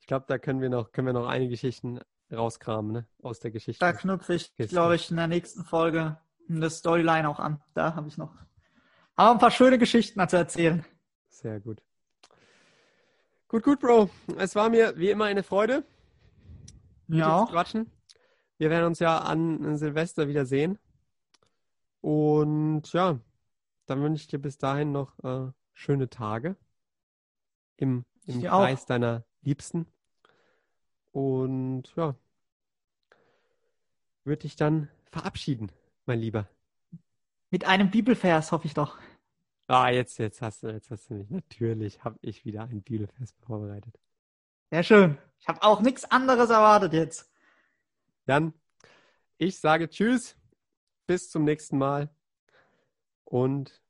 Ich glaube, da können wir noch, können wir noch einige Geschichten rauskramen, ne? Aus der Geschichte. Da knüpfe ich, glaube ich, in der nächsten Folge eine Storyline auch an. Da habe ich noch aber ein paar schöne Geschichten zu erzählen. Sehr gut. Gut, gut, Bro. Es war mir wie immer eine Freude, zu auch. quatschen. Wir werden uns ja an Silvester wieder sehen. Und ja, dann wünsche ich dir bis dahin noch äh, schöne Tage im, im dir auch. Kreis deiner Liebsten. Und ja, würde dich dann verabschieden, mein Lieber. Mit einem Bibelvers, hoffe ich doch. Ah, jetzt, jetzt hast du, jetzt hast du mich. Natürlich habe ich wieder ein Bibelfest vorbereitet. Sehr schön. Ich habe auch nichts anderes erwartet jetzt. Dann, ich sage Tschüss, bis zum nächsten Mal. Und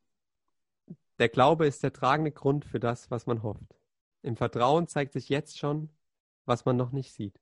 der Glaube ist der tragende Grund für das, was man hofft. Im Vertrauen zeigt sich jetzt schon, was man noch nicht sieht.